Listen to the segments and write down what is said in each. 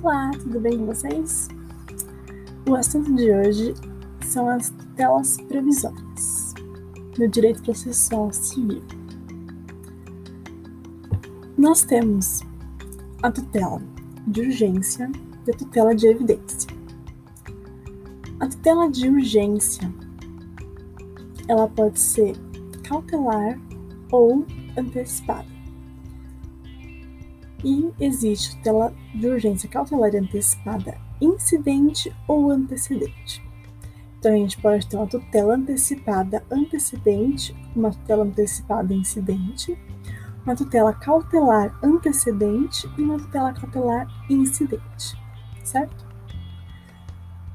Olá, tudo bem com vocês? O assunto de hoje são as tutelas provisórias no direito processual civil. Nós temos a tutela de urgência e a tutela de evidência. A tutela de urgência ela pode ser cautelar ou antecipada. E existe tutela de urgência cautelar antecipada incidente ou antecedente. Então a gente pode ter uma tutela antecipada antecedente, uma tutela antecipada incidente, uma tutela cautelar antecedente e uma tutela cautelar incidente, certo?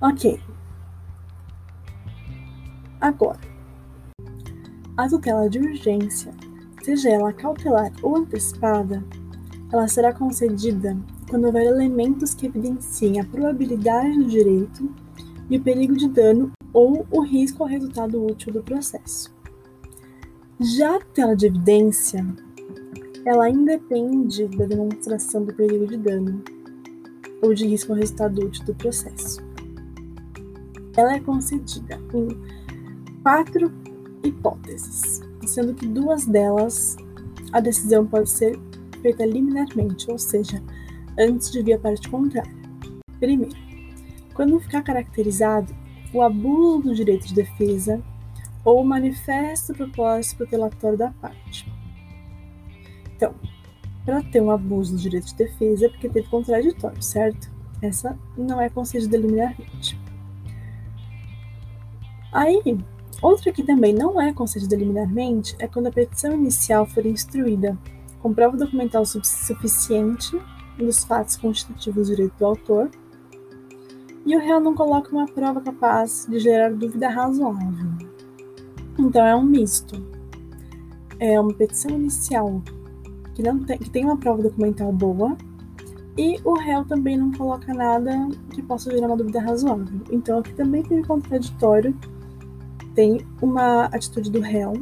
Ok. Agora, a tutela de urgência, seja ela cautelar ou antecipada, ela será concedida quando houver elementos que evidenciem a probabilidade do direito e o perigo de dano ou o risco ao resultado útil do processo. Já a tutela de evidência, ela independe da demonstração do perigo de dano ou de risco ao resultado útil do processo. Ela é concedida em quatro hipóteses, sendo que duas delas a decisão pode ser feita liminarmente, ou seja, antes de vir a parte contrária. Primeiro, quando ficar caracterizado o abuso do direito de defesa ou o manifesto propósito protelatório da parte. Então, para ter um abuso do direito de defesa é porque teve contraditório, certo? Essa não é concedida liminarmente. Aí, outra que também não é concedida liminarmente é quando a petição inicial for instruída com prova documental suficiente dos fatos constitutivos do direito do autor, e o réu não coloca uma prova capaz de gerar dúvida razoável. Então é um misto. É uma petição inicial que, não tem, que tem uma prova documental boa, e o réu também não coloca nada que possa gerar uma dúvida razoável. Então aqui também tem contraditório, tem uma atitude do réu,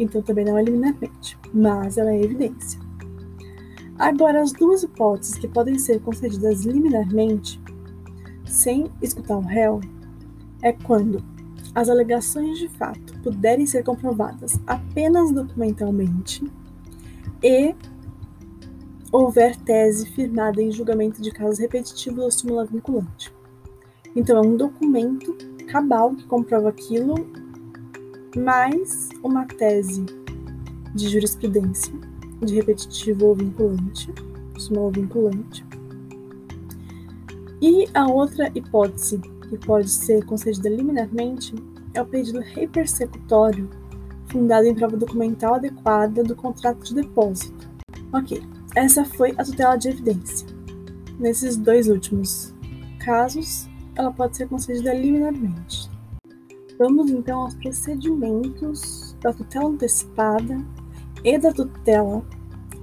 então também não é liminarmente, mas ela é evidência. Agora, as duas hipóteses que podem ser concedidas liminarmente, sem escutar o réu, é quando as alegações de fato puderem ser comprovadas apenas documentalmente e houver tese firmada em julgamento de casos repetitivos ou súmula vinculante. Então, é um documento cabal que comprova aquilo, mais uma tese de jurisprudência de repetitivo ou vinculante, small vinculante. E a outra hipótese que pode ser concedida liminarmente é o pedido repersecutório fundado em prova documental adequada do contrato de depósito. Ok, essa foi a tutela de evidência. Nesses dois últimos casos, ela pode ser concedida liminarmente. Vamos então aos procedimentos da tutela antecipada e da tutela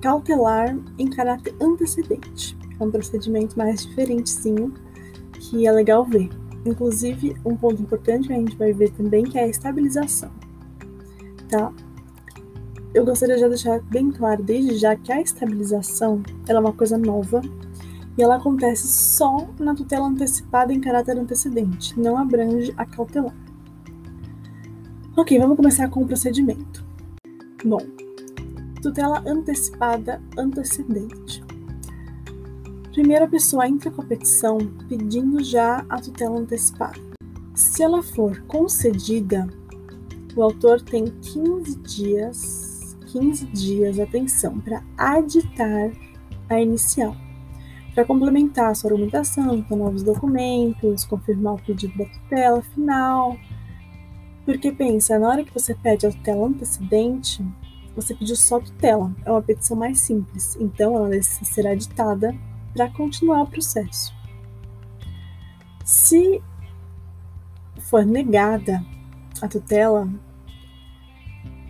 cautelar em caráter antecedente. É um procedimento mais diferentezinho que é legal ver. Inclusive, um ponto importante que a gente vai ver também que é a estabilização. Tá? Eu gostaria de deixar bem claro desde já que a estabilização é uma coisa nova e ela acontece só na tutela antecipada em caráter antecedente, não abrange a cautelar. Ok, vamos começar com o procedimento. Bom, tutela antecipada antecedente. Primeiro, a pessoa entra com a petição pedindo já a tutela antecipada. Se ela for concedida, o autor tem 15 dias, 15 dias, atenção, para aditar a inicial, para complementar a sua argumentação com novos documentos, confirmar o pedido da tutela final. Porque pensa, na hora que você pede a tutela antecedente, você pediu só tutela. É uma petição mais simples, então ela será ditada para continuar o processo. Se for negada a tutela,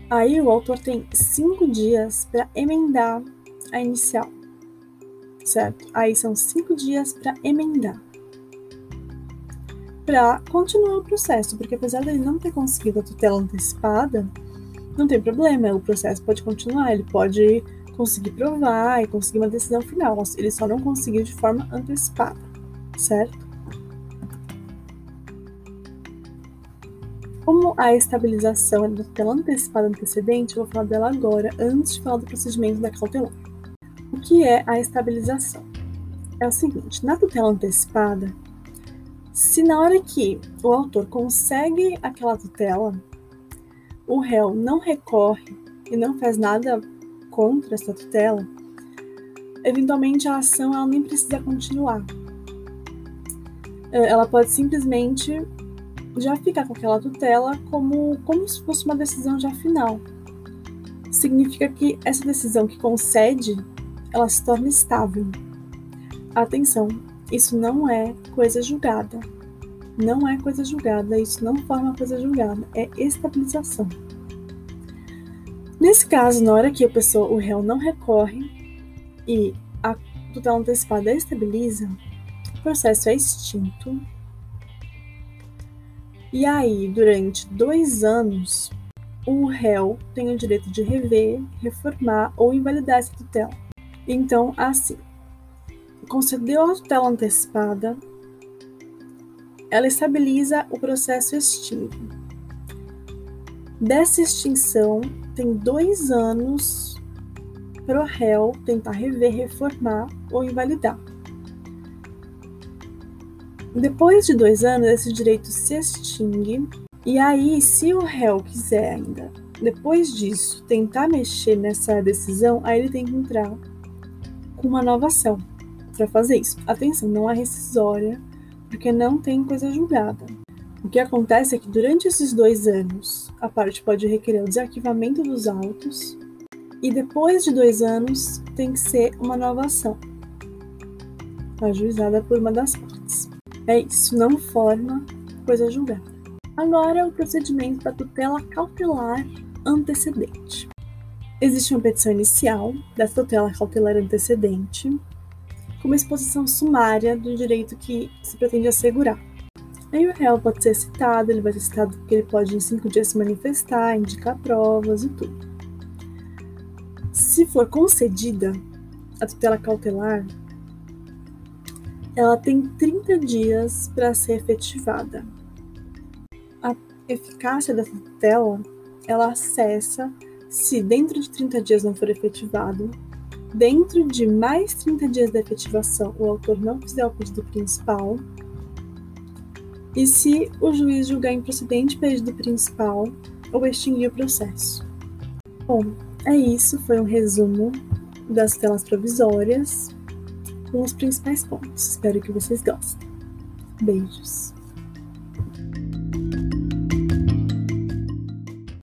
aí o autor tem cinco dias para emendar a inicial, certo? Aí são cinco dias para emendar. Para continuar o processo, porque apesar dele não ter conseguido a tutela antecipada, não tem problema, o processo pode continuar, ele pode conseguir provar e conseguir uma decisão final. Ele só não conseguiu de forma antecipada. certo? Como a estabilização é da tutela antecipada antecedente, eu vou falar dela agora, antes de falar do procedimento da cautelar. O que é a estabilização? É o seguinte: na tutela antecipada, se na hora que o autor consegue aquela tutela, o réu não recorre e não faz nada contra essa tutela, eventualmente a ação ela nem precisa continuar. Ela pode simplesmente já ficar com aquela tutela como, como se fosse uma decisão já final. Significa que essa decisão que concede, ela se torna estável. Atenção, isso não é coisa julgada. Não é coisa julgada, isso não forma coisa julgada, é estabilização. Nesse caso, na hora que a pessoa, o réu não recorre e a tutela antecipada estabiliza, o processo é extinto e aí, durante dois anos, o réu tem o direito de rever, reformar ou invalidar essa tutela. Então, assim, concedeu a tutela antecipada, ela estabiliza o processo extinto. Dessa extinção, tem dois anos para o réu tentar rever, reformar ou invalidar. Depois de dois anos, esse direito se extingue, e aí, se o réu quiser ainda, depois disso, tentar mexer nessa decisão, aí ele tem que entrar com uma nova ação para fazer isso. Atenção, não é rescisória, porque não tem coisa julgada. O que acontece é que durante esses dois anos, a parte pode requerer o desarquivamento dos autos, e depois de dois anos, tem que ser uma nova ação, ajuizada por uma das partes. É isso, não forma coisa julgada. Agora, o procedimento da tutela cautelar antecedente. Existe uma petição inicial da tutela cautelar antecedente, uma exposição sumária do direito que se pretende assegurar. Aí o réu pode ser citado, ele vai ser citado porque ele pode em cinco dias se manifestar, indicar provas e tudo. Se for concedida a tutela cautelar, ela tem 30 dias para ser efetivada. A eficácia dessa tutela, ela acessa se dentro de 30 dias não for efetivado, dentro de mais 30 dias da efetivação o autor não fizer o pedido principal, e se o juiz julgar improcedente pedido principal ou extinguir o processo. Bom, é isso, foi um resumo das telas provisórias com os principais pontos. Espero que vocês gostem. Beijos.